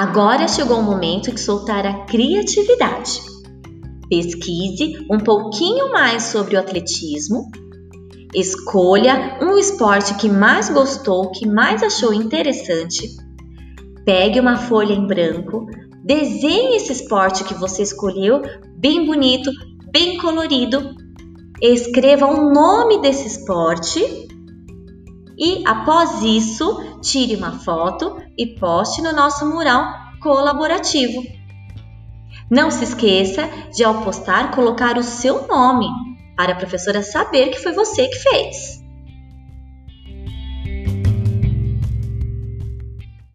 Agora chegou o momento de soltar a criatividade. Pesquise um pouquinho mais sobre o atletismo. Escolha um esporte que mais gostou, que mais achou interessante. Pegue uma folha em branco, desenhe esse esporte que você escolheu bem bonito, bem colorido. Escreva o nome desse esporte e, após isso, tire uma foto e poste no nosso mural colaborativo. Não se esqueça de, ao postar, colocar o seu nome para a professora saber que foi você que fez.